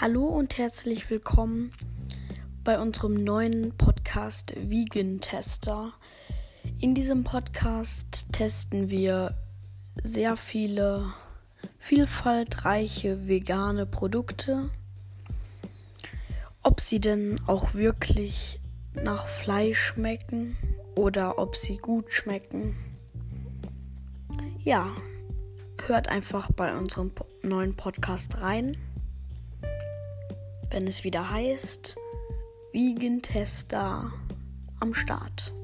Hallo und herzlich willkommen bei unserem neuen Podcast Vegan Tester. In diesem Podcast testen wir sehr viele vielfaltreiche vegane Produkte. Ob sie denn auch wirklich nach Fleisch schmecken oder ob sie gut schmecken. Ja, hört einfach bei unserem neuen Podcast rein wenn es wieder heißt, Vegan Tester am Start.